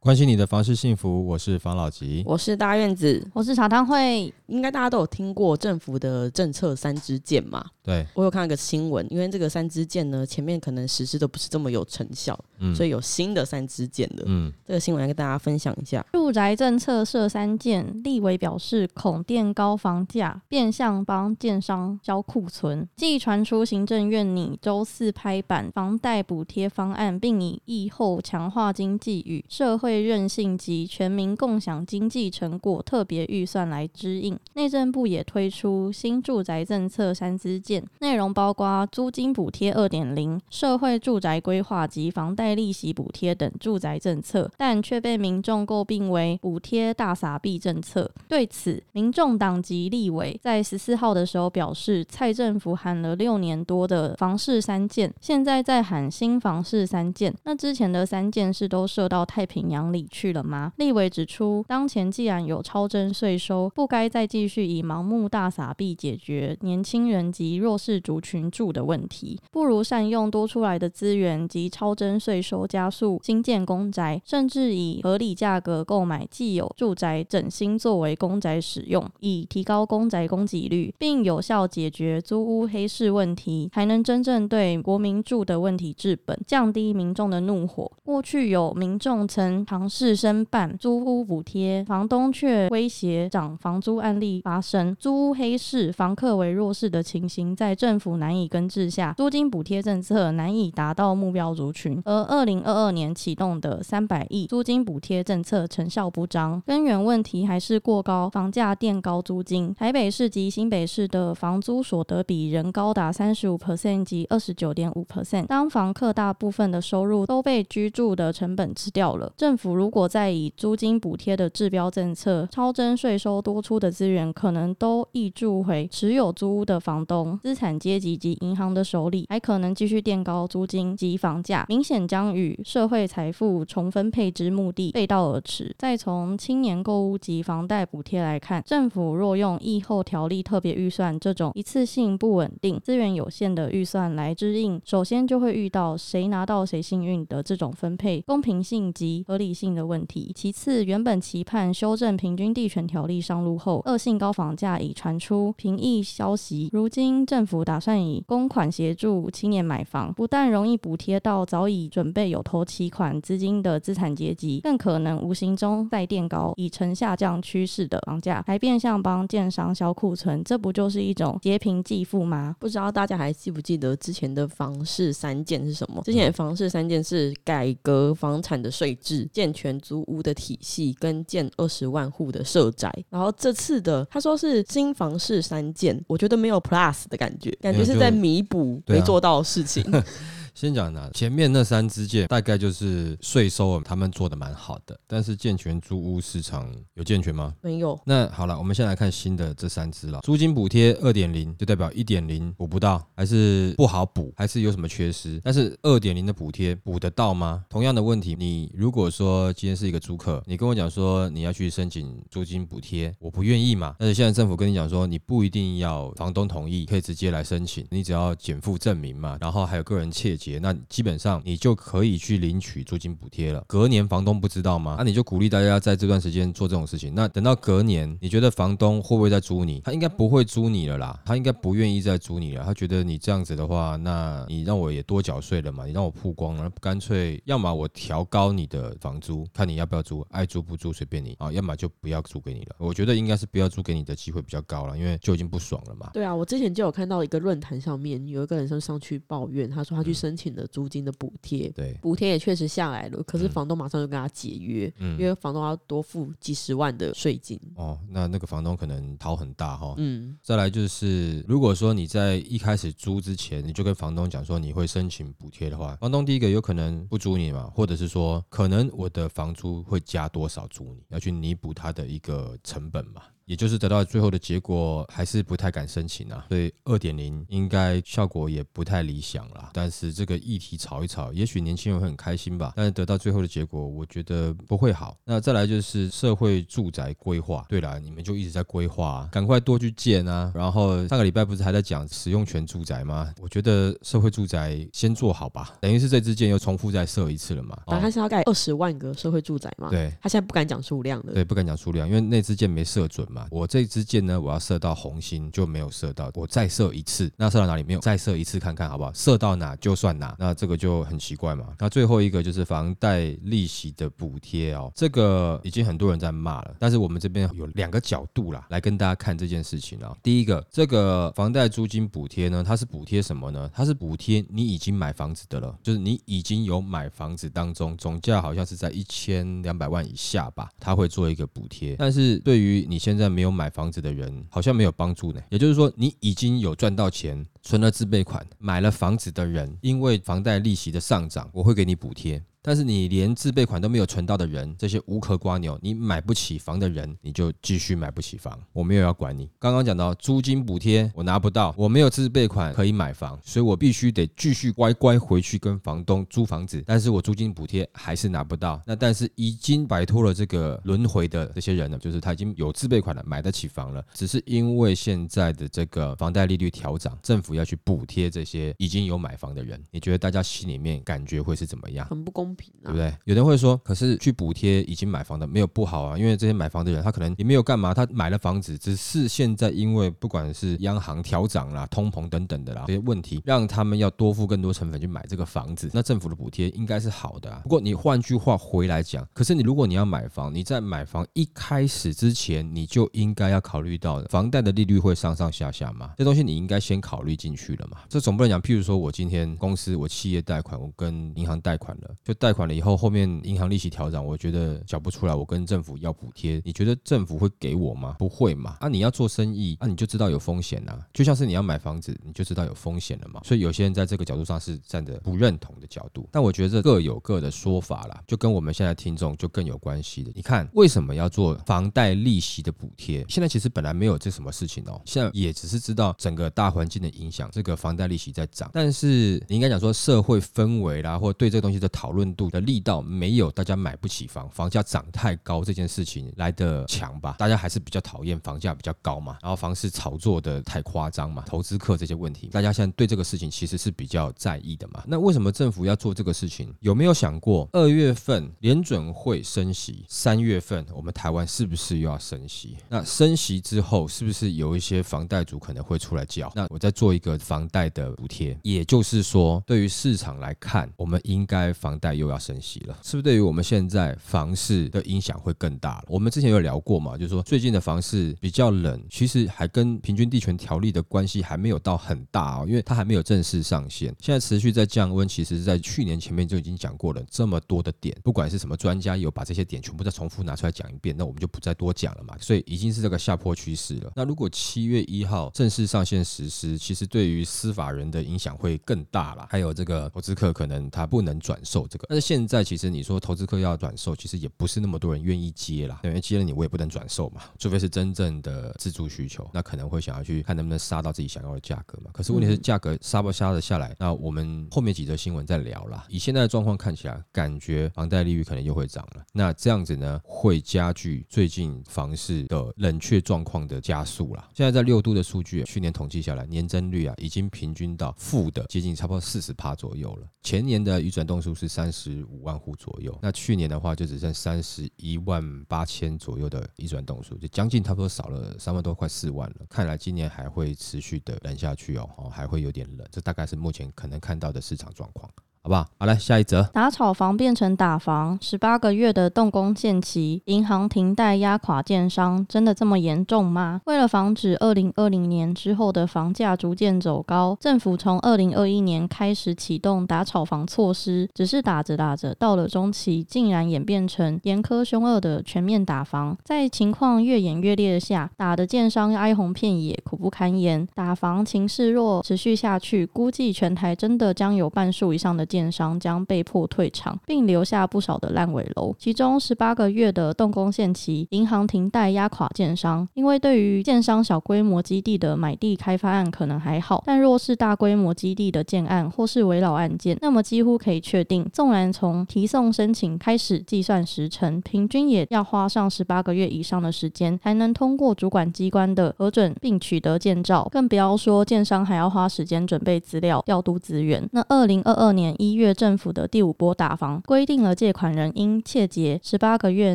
关心你的房事幸福，我是房老吉。我是大院子，我是茶汤会，应该大家都有听过政府的政策三支箭嘛？对，我有看到一个新闻，因为这个三支箭呢，前面可能实施的不是这么有成效，嗯所以有新的三支箭的。嗯，这个新闻来跟大家分享一下。住宅政策设三箭，立委表示恐垫高房价，变相帮建商销库存。继传出行政院拟周四拍板房贷补贴方案，并以疫后强化经济与社会韧性及全民共享经济成果特别预算来支应。内政部也推出新住宅政策三支箭，内容包括租金补贴二点零、社会住宅规划及房贷利息补贴等住宅政策，但却被民众诟病为补贴大傻币政策。对此，民众党籍立委在十四号的时候表示，蔡政府喊了六年多的房市三件，现在在喊新房市三件，那之前的三件是都射到太平洋里去了吗？立委指出，当前既然有超征税收，不该再继续以盲目大撒币解决年轻人及弱势族群住的问题，不如善用多出来的资源及超征税收，加速新建公宅，甚至以合理价格购买既有住宅整新作为公宅使用，以提高公宅供给率，并有效解决租屋黑市问题，才能真正对国民住的问题治本，降低民众的怒火。过去有民众曾尝试申办租屋补贴，房东却威胁涨房租案例发生，租屋黑市、房客为弱势的情形，在政府难以根治下，租金补贴政策难以达到目标族群。而二零二二年启动的三百亿租金补贴政策成效不彰，根源问题还是过高房价垫高租金。台北市及新北市的房租所得比仍高达三十五 percent 及二十九点五 percent，当房客大部分的收入都被居住的成本吃掉了。政府如果再以租金补贴的治标政策，超征税收多出的资源可能都溢注回持有租屋的房东、资产阶级及银行的手里，还可能继续垫高租金及房价，明显将与社会财富重分配之目的背道而驰。再从青年购屋及房贷补贴来看，政府若用疫后条例特别预算这种一次性不稳定、资源有限的预算来支应，首先就会遇到谁拿到谁幸运的这种分配公平性及合理性的问题。其次，原本期盼修正平均地权条例上路后，恶性高房价已传出平抑消息，如今政府打算以公款协助青年买房，不但容易补贴到早已准备有头期款资金的资产阶级，更可能无形中再垫高已呈下降趋势的房价，还变相帮建商销库存，这不就是一种劫贫济富吗？不知道大家还记不记得之前的房市三件是什么？之前的房市三件是改革房产的税制、健全租屋的体系跟建二十万户的社宅。然后这次的他说是新房式三建，我觉得没有 plus 的感觉，感觉是在弥补没做到的事情。先讲呢，前面那三支箭大概就是税收他们做的蛮好的，但是健全租屋市场有健全吗？没有，那好了，我们先来看新的这三支了。租金补贴二点零就代表一点零补不到，还是不好补，还是有什么缺失？但是二点零的补贴补得到吗？同样的问题，你如果说今天是一个租客，你跟我讲说你要去申请租金补贴，我不愿意嘛。但是现在政府跟你讲说，你不一定要房东同意，可以直接来申请，你只要减负证明嘛，然后还有个人切结，那基本上你就可以去领取租金补贴了。隔年房东不知道吗？那、你就鼓励大家在这段时间做这种事情。那等到隔年，你觉得房东会不会再租你？他应该不会租你了啦，他应该不愿意再租你了。他觉得你这样子的话，那你让我也多缴税了嘛，你让我曝光了，那干脆要么我调高你的房租，看你要不要租，爱租不租随便你啊，要么就不要租给你了。我觉得应该是不要租给你的机会比较高了，因为就已经不爽了嘛。对啊，我之前就有看到一个论坛上面有一个人上上去抱怨，他说他去申请了租金的补贴，对，补贴也确实下来了，可是嗯。房东马上就跟他解约，嗯。因为房东要多付几十万的税金。哦，那那个房东可能掏很大哈、嗯，再来就是，如果说你在一开始租之前，你就跟房东讲说你会申请补贴的话，房东第一个有可能不租你嘛，或者是说可能我的房租会加多少租你，要去弥补他的一个成本嘛。也就是得到最后的结果还是不太敢申请啊，所以二点零应该效果也不太理想啦。但是这个议题炒一炒，也许年轻人会很开心吧。但是得到最后的结果，我觉得不会好。那再来就是社会住宅规划，对了，你们就一直在规划，赶快多去建啊。然后上个礼拜不是还在讲使用权住宅吗？我觉得社会住宅先做好吧，等于是这支箭又重复再射一次了嘛。反正他是要盖二十万个社会住宅嘛。对，他现在不敢讲数量的。对，不敢讲数量，因为那支箭没射准嘛。我这支箭呢，我要射到红心就没有射到，我再射一次，那射到哪里没有？再射一次看看好不好？射到哪就算哪，那这个就很奇怪嘛。那最后一个就是房贷利息的补贴哦，这个已经很多人在骂了，但是我们这边有两个角度啦，来跟大家看这件事情啊。第一个，这个房贷租金补贴呢，它是补贴什么呢？它是补贴你已经买房子的了，就是你已经有买房子当中总价好像是在一千两百万以下吧，它会做一个补贴。但是对于你现在没有买房子的人，好像没有帮助呢。也就是说，你已经有赚到钱。存了自备款买了房子的人，因为房贷利息的上涨，我会给你补贴。但是你连自备款都没有存到的人，这些无壳瓜牛，你买不起房的人，你就继续买不起房，我没有要管你。刚刚讲到租金补贴，我拿不到，我没有自备款可以买房，所以我必须得继续乖乖回去跟房东租房子。但是我租金补贴还是拿不到。那但是已经摆脱了这个轮回的这些人呢，就是他已经有自备款了，买得起房了，只是因为现在的这个房贷利率调涨，政府要去补贴这些已经有买房的人。你觉得大家心里面感觉会是怎么样？很不公平。对不对？有人会说，可是去补贴已经买房的没有不好啊，因为这些买房的人他可能也没有干嘛，他买了房子，只是现在因为不管是央行调涨啦、通膨等等的啦这些问题，让他们要多付更多成本去买这个房子。那政府的补贴应该是好的啊。不过你换句话回来讲，可是你如果你要买房，你在买房一开始之前，你就应该要考虑到房贷的利率会上上下下嘛，这东西你应该先考虑进去了嘛。这总不能讲，譬如说我今天公司我企业贷款，我跟银行贷款了，就贷款了。以后后面银行利息调整，我觉得缴不出来，我跟政府要补贴，你觉得政府会给我吗？不会嘛？啊，你要做生意啊，你就知道有风险呐。就像是你要买房子，你就知道有风险了嘛。所以有些人在这个角度上是站着不认同的角度，但我觉得各有各的说法啦，就跟我们现在听众就更有关系的。你看为什么要做房贷利息的补贴？现在其实本来没有这什么事情哦，现在也只是知道整个大环境的影响，这个房贷利息在涨，但是你应该讲说社会氛围啦，或对这个东西的讨论度的。力道没有大家买不起房，房价涨太高这件事情来的强吧？大家还是比较讨厌房价比较高嘛，然后房市炒作的太夸张嘛，投资客这些问题，大家现在对这个事情其实是比较在意的嘛。那为什么政府要做这个事情？有没有想过二月份联准会升息，三月份我们台湾是不是又要升息？那升息之后，是不是有一些房贷族可能会出来叫？那我再做一个房贷的补贴，也就是说，对于市场来看，我们应该房贷又要升。息了，是不是对于我们现在房市的影响会更大了？我们之前有聊过嘛，就是说最近的房市比较冷，其实还跟平均地权条例的关系还没有到很大哦，因为它还没有正式上线，现在持续在降温。其实，在去年前面就已经讲过了这么多的点，不管是什么专家有把这些点全部再重复拿出来讲一遍，那我们就不再多讲了嘛。所以已经是这个下坡趋势了。那如果七月一号正式上线实施，其实对于司法人的影响会更大啦。还有这个投资客可能他不能转售这个，但是现在其实你说投资客要转售，其实也不是那么多人愿意接啦。因为接了你，我也不能转售嘛，除非是真正的自住需求，那可能会想要去看能不能杀到自己想要的价格嘛。可是问题是价格杀不杀得下来？那我们后面几则新闻再聊啦。以现在的状况看起来，感觉房贷利率可能又会涨了。那这样子呢，会加剧最近房市的冷却状况的加速啦。现在在六度的数据，去年统计下来，年增率啊，已经平均到负的接近差不多四十趴左右了。前年的移转动数是三十五万户。左右，那去年的话就只剩三十一万八千左右的移转动数，就将近差不多少了三万多，快四万了。看来今年还会持续的冷下去哦，哦，还会有点冷。这大概是目前可能看到的市场状况。好不好？好来下一则，打炒房变成打房，十八个月的动工限期，银行停贷压垮建商，真的这么严重吗？为了防止二零二零年之后的房价逐渐走高，政府从二零二一年开始启动打炒房措施，只是打着打着，到了中期，竟然演变成严苛凶恶的全面打房。在情况越演越烈下，打的建商哀鸿遍野，苦不堪言。打房情势若持续下去，估计全台真的将有半数以上的。建商将被迫退场，并留下不少的烂尾楼。其中十八个月的动工限期，银行停贷压垮建商。因为对于建商小规模基地的买地开发案可能还好，但若是大规模基地的建案或是围绕案件，那么几乎可以确定，纵然从提送申请开始计算时程，平均也要花上十八个月以上的时间，才能通过主管机关的核准并取得建造。更不要说建商还要花时间准备资料、调度资源。那二零二二年一月，政府的第五波打房规定了借款人应切结十八个月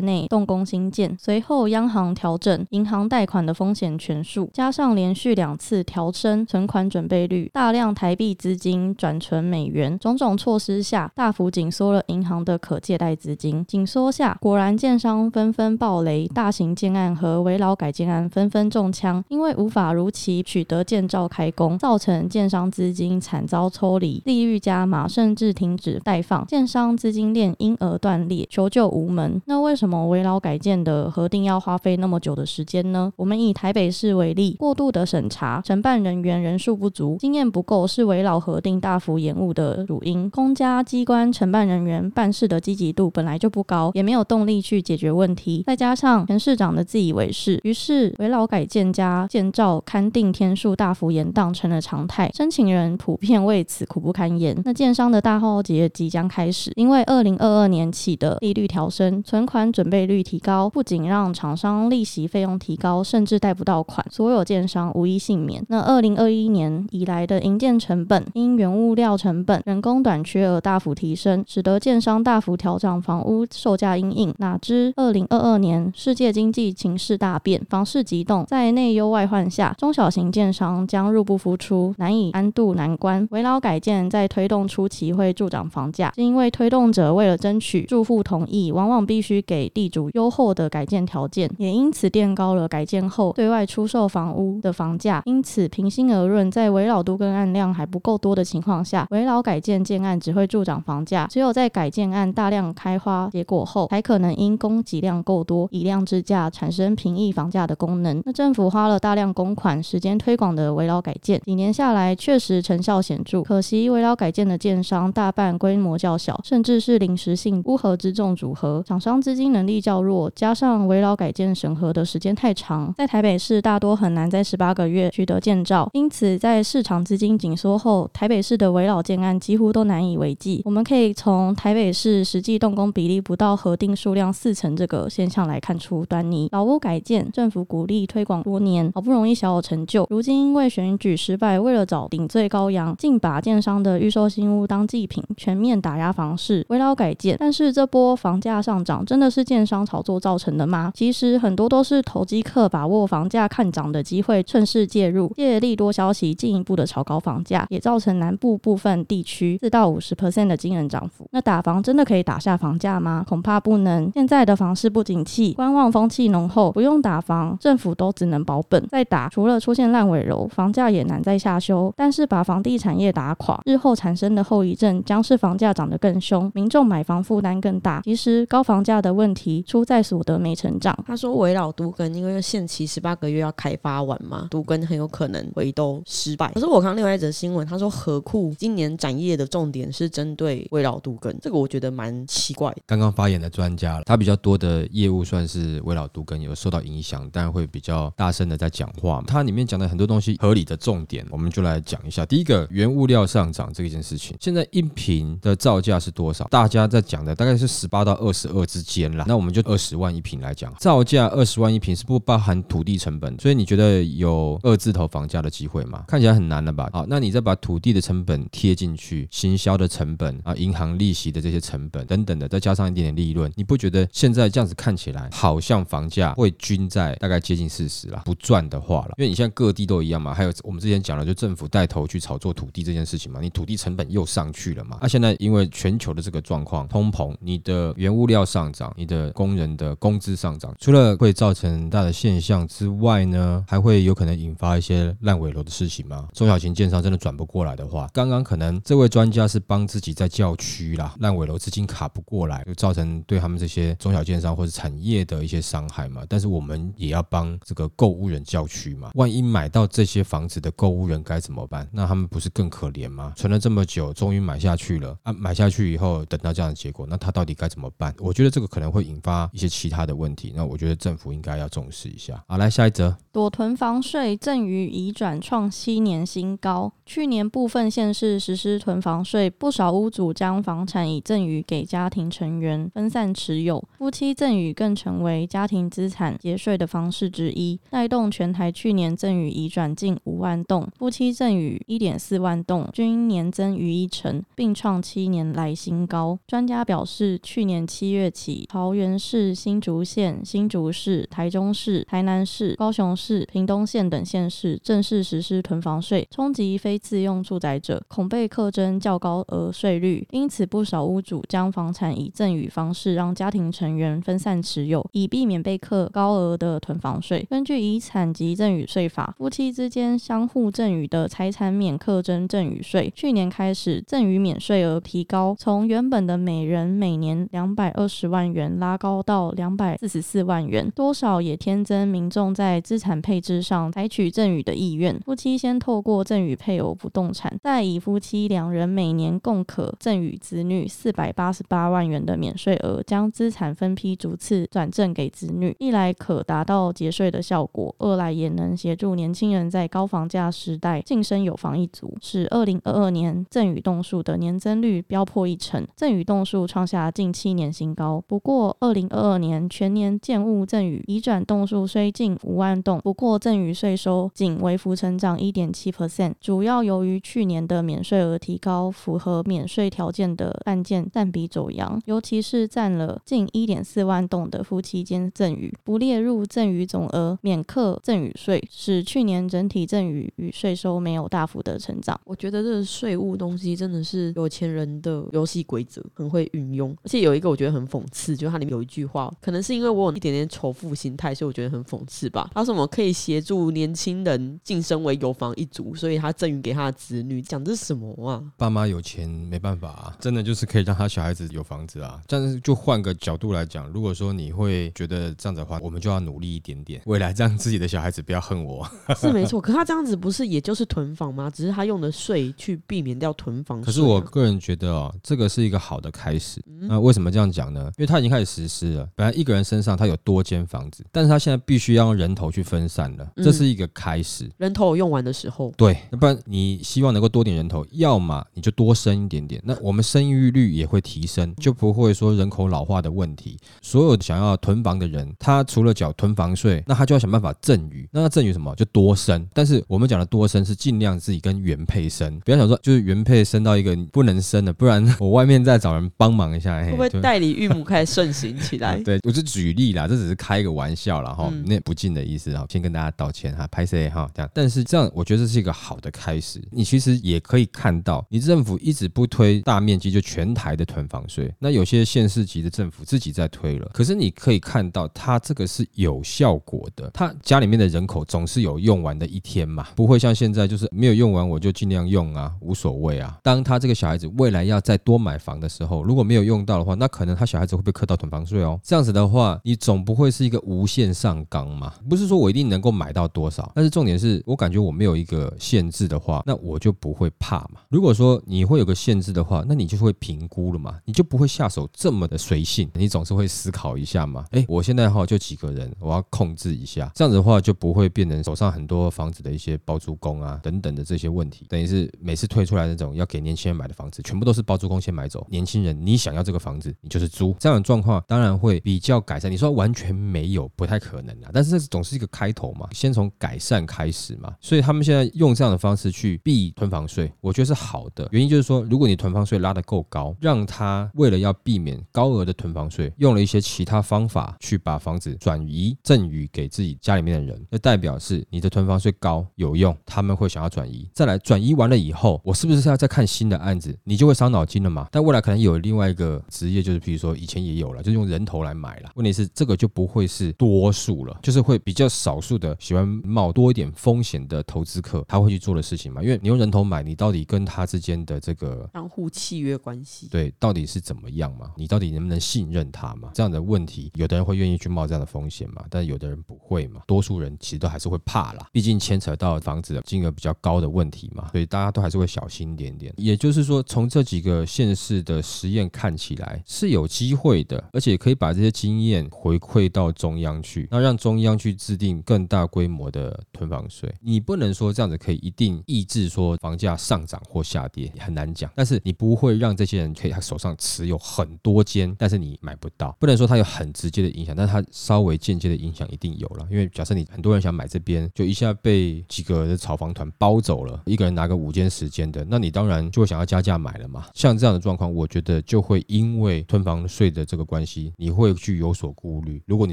内动工新建。随后，央行调整银行贷款的风险权数，加上连续两次调升存款准备率，大量台币资金转存美元，种种措施下，大幅紧缩了银行的可借贷资金。紧缩下，果然建商纷纷暴雷，大型建案和围老改建案纷纷中枪，因为无法如期取得建造开工，造成建商资金惨遭抽离，利率加码，甚至停止待放，建商资金链因而断裂，求救无门。那为什么围老改建的核定要花费那么久的时间呢？我们以台北市为例，过度的审查，承办人员人数不足，经验不够，是围老核定大幅延误的主因。公家机关承办人员办事的积极度本来就不高，也没有动力去解决问题，再加上前市长的自以为是，于是围老改建加建造勘定天数大幅延宕成了常态，申请人普遍为此苦不堪言。那建商的大浩劫即将开始，因为二零二二年起的利率调升，存款准备率提高，不仅让厂商利息费用提高，甚至贷不到款，所有建商无一幸免。那二零二一年以来的营建成本因原物料成本、人工短缺而大幅提升，使得建商大幅调整房屋售价阴影。哪知二零二二年世界经济情势大变，房市急动，在内忧外患下，中小型建商将入不敷出，难以安度难关。围绕改建在推动初期会助长房价，是因为推动者为了争取住户同意，往往必须给地主优厚的改建条件，也因此垫高了改建后对外出售房屋的房价。因此，平心而论，在围老都跟案量还不够多的情况下，围老改建建案只会助长房价。只有在改建案大量开花结果后，才可能因供给量够多，以量制价，产生平抑房价的功能。那政府花了大量公款、时间推广的围老改建，几年下来确实成效显著。可惜围老改建的建商大半规模较小，甚至是临时性乌合之众组合，厂商资金能力较弱，加上围老改建审核的时间太长，在台北市大多很难在十八个月取得建造。因此，在市场资金紧缩后，台北市的围老建案几乎都难以为继。我们可以从台北市实际动工比例不到核定数量四成这个现象来看出端倪。老屋改建，政府鼓励推广多年，好不容易小有成就，如今因为选举失败，为了找顶罪羔羊，竟把建商的预售新屋当祭品，全面打压房市，围绕改建。但是这波房价上涨真的是建商炒作造成的吗？其实很多都是投机客把握房价看涨的机会，趁势介入，借利多消息进一步的炒高房价，也造成南部部分地区四到五十 percent 的惊人涨幅。那打房真的可以打下房价吗？恐怕不能。现在的房市不景气，观望风气浓厚，不用打房，政府都只能保本。再打，除了出现烂尾楼，房价也难再下修。但是把房地产业打垮，日后产生的后遗症将是房价涨得更凶，民众买房负担更大。其实高房价的问题出在所得没成长。他说围绕都跟，因为限期十八个月要开发完嘛，都跟很有可能回都失败。可是我看另外一则新闻，他说河库今年展业的重点是针对围绕都跟，这个我觉得蛮奇怪的。刚刚发言的专家，他比较多的业务算是围绕都跟有受到影响，但会比较大声的在讲话。它里面讲的很多东西合理的重点，我们就来讲一下。第一个，原物料上涨这一件事情，现在一平的造价是多少？大家在讲的大概是十八到二十二之间啦。那我们就二十万一平来讲，造价二十万一平是不包含土地成本，所以你觉得有二字头房价的机会吗？看起来很难了吧？好，那你再把土地的成本贴进去，行销的成本啊，银行利息的这些成本等等的，再加上一点点利润，你不觉得现在这样子看起来好像房价会均在大概接近四十啦？不赚的话了，因为你现在各地都一样嘛。还有我们之前讲了，就政府带头去炒作土地这件事情嘛，你土地成本又上去去了嘛。那现在因为全球的这个状况，通膨，你的原物料上涨，你的工人的工资上涨，除了会造成很大的现象之外呢，还会有可能引发一些烂尾楼的事情吗？中小型建商真的转不过来的话，刚刚可能这位专家是帮自己在叫屈啦，烂尾楼资金卡不过来，就造成对他们这些中小建商或者产业的一些伤害嘛。但是我们也要帮这个购物人叫屈嘛，万一买到这些房子的购物人该怎么办？那他们不是更可怜吗？存了这么久，终于买下去了啊，买下去以后等到这样的结果，那他到底该怎么办？我觉得这个可能会引发一些其他的问题，那我觉得政府应该要重视一下。好，来下一则，躲囤房税赠与移转创七年新高。去年部分县市实施囤房税，不少屋主将房产以赠与给家庭成员分散持有，夫妻赠与更成为家庭资产节税的方式之一，带动全台去年赠与移转近五万栋，夫妻赠与一点四万栋，均年增逾一成，并创七年来新高。专家表示，去年七月起，桃园市、新竹县、新竹市、台中市、台南市、高雄市、屏东县等县市正式实施囤房税，冲击非自用住宅者，恐被课征较高额税率。因此，不少屋主将房产以赠与方式让家庭成员分散持有，以避免被课高额的囤房税。根据遗产及赠与税法，夫妻之间相互赠与的财产免课征赠与税。去年开始，赠与免税额提高，从原本的每人每年两百二十万元拉高到两百四十四万元，多少也添增民众在资产配置上采取赠与的意愿。夫妻先透过赠与配偶不动产，再以夫妻两人每年共可赠与子女四百八十八万元的免税额，将资产分批逐次转赠给子女，一来可达到节税的效果，二来也能协助年轻人在高房价时代晋升有房一族，使二零二二年赠与栋数的年增率飙破一成，赠与栋数创下近七年新高。不过，二零二二年全年建物赠与移转栋数虽近五万栋，不过赠与税收仅微幅成长一点七 percent，主要由于去年的免税额提高，符合免税条件的案件占比走扬，尤其是占了近一点四万栋的夫妻间赠与，不列入赠与总额免课赠与税，使去年整体赠与与税收没有大幅的成长。我觉得这个税务东西真的是有钱人的游戏规则，很会运用。而且有一个我觉得很讽刺，就是它里面有一句话，可能是因为我有一点点仇富心态，所以我觉得很讽刺吧。他说什么可以协助年轻人晋升为有房一族，所以他赠予给他的子女，讲的是什么啊？爸妈有钱没办法啊，真的就是可以让他小孩子有房子啊。但是就换个角度来讲，如果说你会觉得这样子的话，我们就要努力一点点，未来让自己的小孩子不要恨我。是没错，可他这样子不是也就是囤房吗？只是他用的税去避免掉囤房是我个人觉得哦，这个是一个好的开始。那为什么这样讲呢？因为他已经开始实施了。本来一个人身上他有多间房子，但是他现在必须要用人头去分散了，这是一个开始。人头用完的时候，对，要不然你希望能够多点人头，要么你就多生一点点，那我们生育率也会提升，就不会说人口老化的问题。所有想要囤房的人，他除了缴囤房税，那他就要想办法赠与。那他赠与什么？就多生。但是我们讲的多生是尽量自己跟原配生，不要想说就是原配生到一个不能生的，不然我外面再找人帮忙一下。会不会代理孕母开始盛行起来？对，我是举例啦，这只是开个玩笑啦。哈，那不敬的意思哈，先跟大家道歉哈，拍谁哈这样。但是这样我觉得这是一个好的开始。你其实也可以看到，你政府一直不推大面积就全台的囤房税，那有些县市级的政府自己在推了，可是你可以看到它这个是有效果的，它家里面的人口总是有用完的一天嘛，不会像现在就是没有用完我就尽量用啊，无所谓啊。当他这个小孩子未来要再多买房的时候，如果没有用到的话，那可能他小孩子会被课到囤房税哦。这样子的话，你总不会是一个无限上纲嘛？不是说我一定能够买到多少，但是重点是我感觉我没有一个限制的话，那我就不会怕嘛。如果说你会有个限制的话，那你就会评估了嘛，你就不会下手这么的随性，你总是会思考一下嘛。哎，我现在哈就几个人，我要控制一下，这样子的话就不会变成手上很多房子的一些包租公啊等等的这些问题，等于是每次推出来那种要给年轻人买的房子，全部都是包租公先买走，年轻人你想要这个房子，你就是租，这样的状况当然会比较改善。你说完全没有，不太可能啊，但是这总是一个开头嘛，先从改善开始嘛，所以他们现在用这样的方式去避囤房税，我觉得是好的。原因就是说，如果你囤房税拉得够高，让他为了要避免高额的囤房税，用了一些其他方法去把房子转移赠与给自己家里面的人，那代表是你的囤房税高有用，他们会想要转移。再来转移完了以后，我是不是要再看新的案子？你就会伤脑筋了嘛。但未来可能有另外一个职业，就是比如说以前也有了，就是用人头来买了。问题是这个就不会是多数了，就是会比较少数的喜欢冒多一点风险的投资客，他会去做的事情嘛。因为你用人头买，你到底跟他之间的这个相互契约关系，对，到底是怎么样嘛？你到底能不能信任他嘛？这样的问题，有的人会愿意去冒这样的风险嘛，但有的人不会嘛。多数人其实都还是会怕啦，毕竟牵扯到房子的金额比较高的问题嘛，所以大家都还是会小心一点点。也就是说，从这几个县市的实验看起来是有机会的，而且可以把这些经验回馈到中央去，那让中央去制定更大规模的囤房税。你不能说这样子可以一定抑制说房价上涨或下跌，很难讲。但是你不会让这些人可以他手上持有很多间，但是你买不到，不能说它有很直接的影响，但是它稍微间接的影响一定有了。因为假设你很多人想买这边，就一下被几个的炒房团包走了，一个人拿个五间十间的，那你当然就会想要加价买了嘛。像这样的状况，我觉得就会因为囤房税的这个关系，你会去有所顾虑。如果你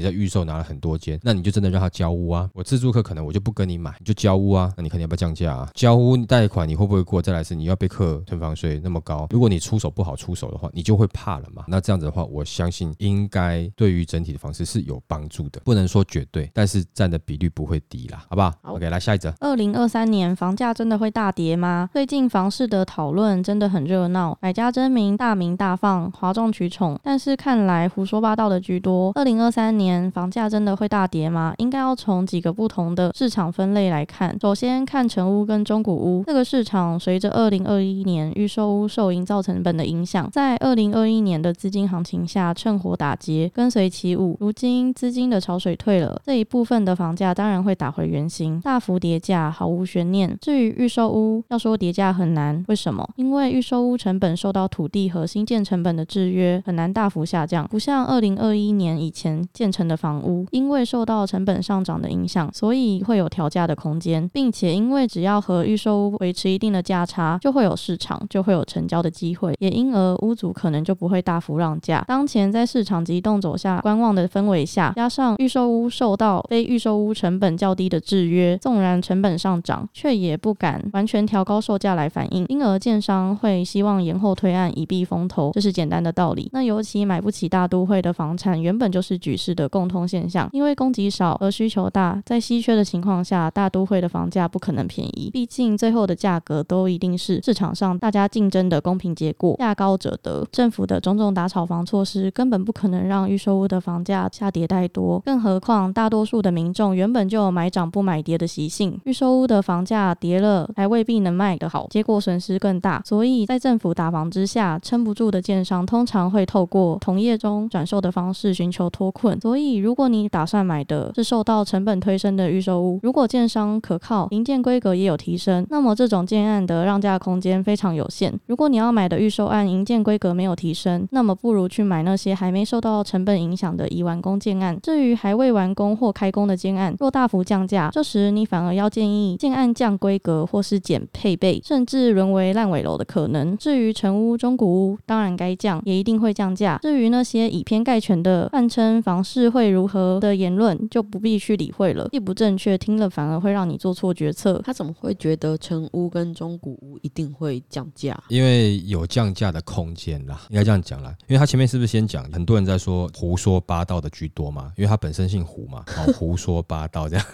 在预售拿了很多间，那你就真的让他交屋啊。我自住客可能我就不跟你买，你就交屋啊。那你肯定要不要降价啊？交屋贷款你会不会过？再来是你要被课囤房税那么高，如果你出手不好出手的话，你就会怕了嘛。那这样子的话，我相信应该对于整体的房市是有帮助的，不能说绝对，但是占的比率不会低啦，好不好好？OK，来下一则。二零二三年房价真的会大跌吗？最近房市的讨论真的很热闹，百家争鸣，大鸣大放，哗众取宠。但是看来胡说八道的居多。二零二三年房价真的会大跌吗？应该要从几个不同的市场分类来看。首先看成屋跟中古屋，这个市场随着二零二一年预售屋受营造成本的影响，在二零二一年的资金行情下趁火打劫，跟随起舞。如今资金的潮水退了，这一部分的房价当然会打回原形，大幅跌价毫无悬念。至于预售屋，要说跌价很难，为什么？因为预售屋成本受到土地和新建成本的制约，很难大幅下降，不像二零二一年以前建成的房屋，因为受到成本上涨的影响，所以会有调价的空间，并且因为只要和预售屋维持一定的价差，就会有市场，就会有成交的机会，也因而屋主可能就不会大幅让价。当前在市场急动走下观望的氛围下，加上预售屋受到非预售屋成本较低的制约，纵然成本上涨，却也不敢完全调高售价来反映，因而建商会希望延后推案以避风头，这是简单的道理。那尤其买不起大都会的房产，原本就是局势的共通现象，因为供给少而需求大，在稀缺的情况下，大都会的房价不可能便宜，毕竟最后的价格都一定是市场上大家竞争的公平结果，价高者得。政府的种种打炒房措施根本不可能让预售屋的房价下跌太多，更何况大多数的民众原本就有买涨不买跌的习性，预售屋的房价跌了还未必能卖得好，结果损失更大。所以在政府打房之下，撑不住的建商通常会透过同业中转售的方式寻求脱困。所以如果你打算买的是受到成本推升的预售屋，如果建商可靠，营建规格也有提升，那么这种建案的让价空间非常有限。如果你要买的预售案营建规格没有提升，那么不如去买那些还没受到成本影响的已完工建案。至于还未完工或开工的建案，若大幅降价，这时你反而要建议建案降规格或是减配备，甚至沦为烂尾楼的可能。至于成屋、中古屋，当然该降，也一定会降价。至于那些以偏概全的泛称房市会如何的言论，就不必去理会了，既不正确，听了反而会让你做错决策。他怎么会觉得成屋跟中古屋一定会降价？因为有降价的空间啦，应该这样讲啦。因为他前面是不是先讲，很多人在说胡说八道的居多嘛？因为他本身姓胡嘛，胡说八道这样。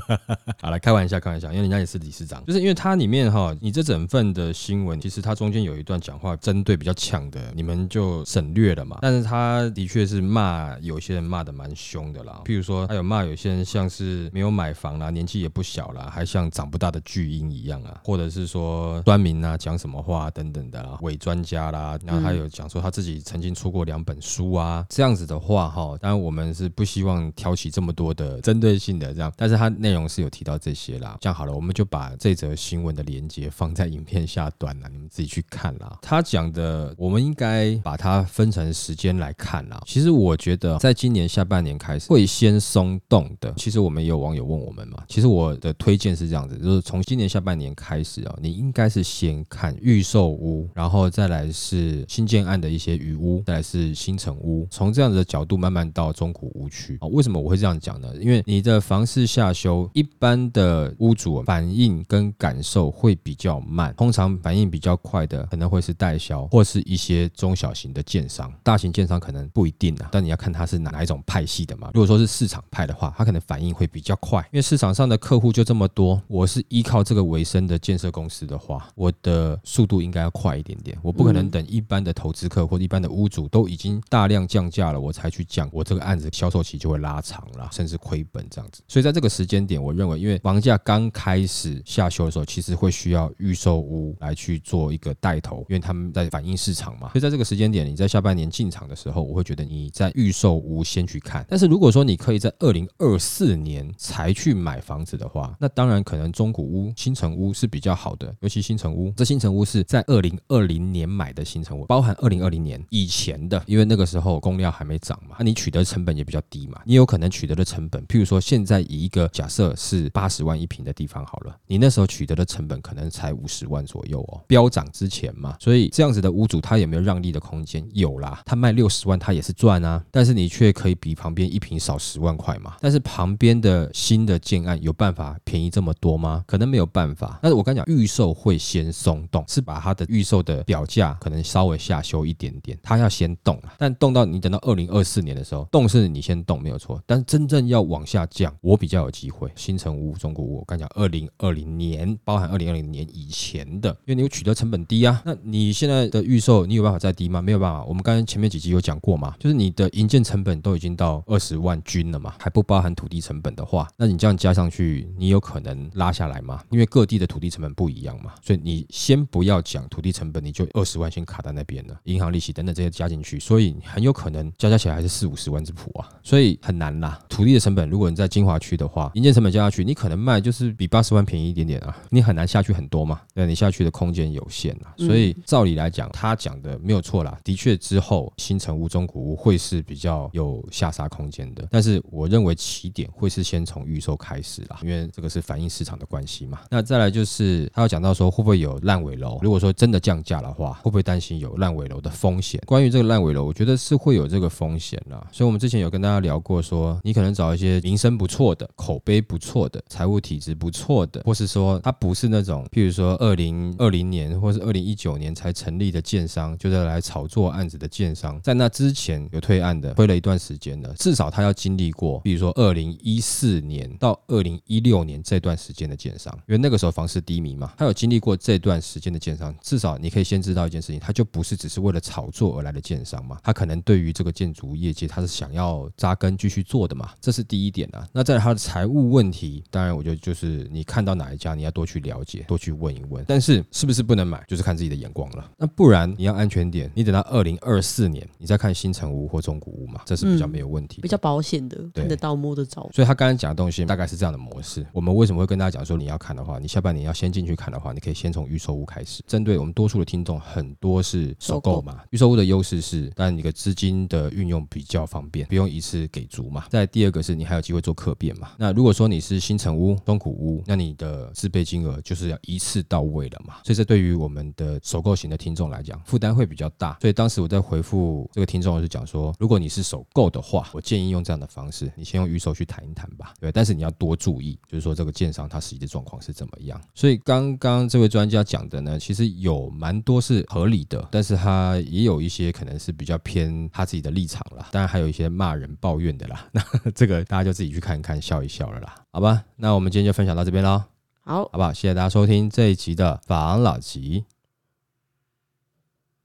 好了，开玩笑，开玩笑，因为人家也是理事长，就是因为它里面哈，你这整份的新闻，其实它中间有一段讲话针对比较呛的，你们就省略了嘛。但是他的确是骂有些人骂的蛮凶的啦，譬如说他有骂有些人像是没有买房啦，年纪也不小啦，还像长不大的巨婴一样啊，或者是说端明啊讲什么话等等的啦，伪专家啦，然后他有讲说他自己曾经出过两本书啊，这样子的话哈，当然我们是不希望挑起这么多的针对性的这样，但是他。内容是有提到这些啦，这样好了，我们就把这则新闻的连接放在影片下端了，你们自己去看啦。他讲的，我们应该把它分成时间来看啦。其实我觉得，在今年下半年开始会先松动的。其实我们也有网友问我们嘛，其实我的推荐是这样子，就是从今年下半年开始啊，你应该是先看预售屋，然后再来是新建案的一些余屋，再来是新城屋，从这样子的角度慢慢到中古屋区啊。为什么我会这样讲呢？因为你的房市下修。一般的屋主反应跟感受会比较慢，通常反应比较快的可能会是代销或是一些中小型的建商，大型建商可能不一定啊，但你要看他是哪一种派系的嘛。如果说是市场派的话，他可能反应会比较快，因为市场上的客户就这么多，我是依靠这个为生的建设公司的话，我的速度应该要快一点点，我不可能等一般的投资客或者一般的屋主都已经大量降价了，我才去降，我这个案子销售期就会拉长了，甚至亏本这样子。所以在这个时间。间点，我认为因为房价刚开始下修的时候，其实会需要预售屋来去做一个带头，因为他们在反映市场嘛。所以在这个时间点，你在下半年进场的时候，我会觉得你在预售屋先去看。但是如果说你可以在二零二四年才去买房子的话，那当然可能中古屋、新城屋是比较好的，尤其新城屋。这新城屋是在二零二零年买的新城屋，包含二零二零年以前的，因为那个时候工料还没涨嘛，那你取得成本也比较低嘛，你有可能取得的成本，譬如说现在以一个假设是八十万一平的地方好了，你那时候取得的成本可能才五十万左右哦，飙涨之前嘛，所以这样子的屋主他有没有让利的空间？有啦，他卖六十万他也是赚啊，但是你却可以比旁边一平少十万块嘛，但是旁边的新的建案有办法便宜这么多吗？可能没有办法。但是我刚讲预售会先松动，是把它的预售的表价可能稍微下修一点点，它要先动啊，但动到你等到二零二四年的时候，动是你先动没有错，但真正要往下降，我比较有机会。会新城屋、中国屋，我刚讲二零二零年，包含二零二零年以前的，因为你有取得成本低啊，那你现在的预售，你有办法再低吗？没有办法。我们刚才前面几集有讲过嘛，就是你的营建成本都已经到二十万均了嘛，还不包含土地成本的话，那你这样加上去，你有可能拉下来吗？因为各地的土地成本不一样嘛，所以你先不要讲土地成本，你就二十万先卡在那边了，银行利息等等这些加进去，所以很有可能加加起来还是四五十万之谱啊，所以很难啦。土地的成本，如果你在金华区的话，营建成本加下去，你可能卖就是比八十万便宜一点点啊，你很难下去很多嘛，那，你下去的空间有限啊，所以照理来讲，他讲的没有错啦，的确之后新城屋、中古屋会是比较有下杀空间的，但是我认为起点会是先从预售开始啦，因为这个是反映市场的关系嘛。那再来就是他要讲到说会不会有烂尾楼，如果说真的降价的话，会不会担心有烂尾楼的风险？关于这个烂尾楼，我觉得是会有这个风险啦。所以我们之前有跟大家聊过，说你可能找一些名声不错的、口碑不错的、财务体质不错的，或是说他不是那种，譬如说二零二零年或是二零一九年才成立的建商，就是来炒作案子的建商，在那之前有退案的，推了一段时间的，至少他要经历过，比如说二零一四年到二零一六年这段时间的建商，因为那个时候房市低迷嘛，他有经历过这段时间的建商，至少你可以先知道一件事情，他就不是只是为了炒作而来的建商嘛，他可能对于这个建筑业界他是想要扎根继续做的嘛，这是第一点啊。那在他的财务问题，当然我觉得就是你看到哪一家，你要多去了解，多去问一问。但是是不是不能买，就是看自己的眼光了。那不然你要安全点，你等到二零二四年，你再看新城屋或中古屋嘛，这是比较没有问题的、比较保险的，看得到摸得着。所以他刚刚讲的东西大概是这样的模式。我们为什么会跟大家讲说你要看的话，你下半年要先进去看的话，你可以先从预售屋开始。针对我们多数的听众，很多是首购嘛，预售屋的优势是，当然你的资金的运用比较方便，不用一次给足嘛。再第二个是你还有机会做客变嘛。那如果说你是新城屋、中古屋，那你的自备金额就是要一次到位了嘛。所以这对于我们的首购型的听众来讲，负担会比较大。所以当时我在回复这个听众是讲说，如果你是首购的话，我建议用这样的方式，你先用预售去谈一谈吧。对，但是你要多注意，就是说这个建商他实际的状况是怎么样。所以刚刚这位专家讲的呢，其实有蛮多是合理的，但是他也有一些可能是比较偏他自己的立场啦。当然还有一些骂人抱怨的啦。那这个大家就自己去看一看，笑一笑了了啦。好吧，那我们今天就分享到这边喽。好，好不好？谢谢大家收听这一集的法郎老吉，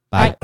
拜。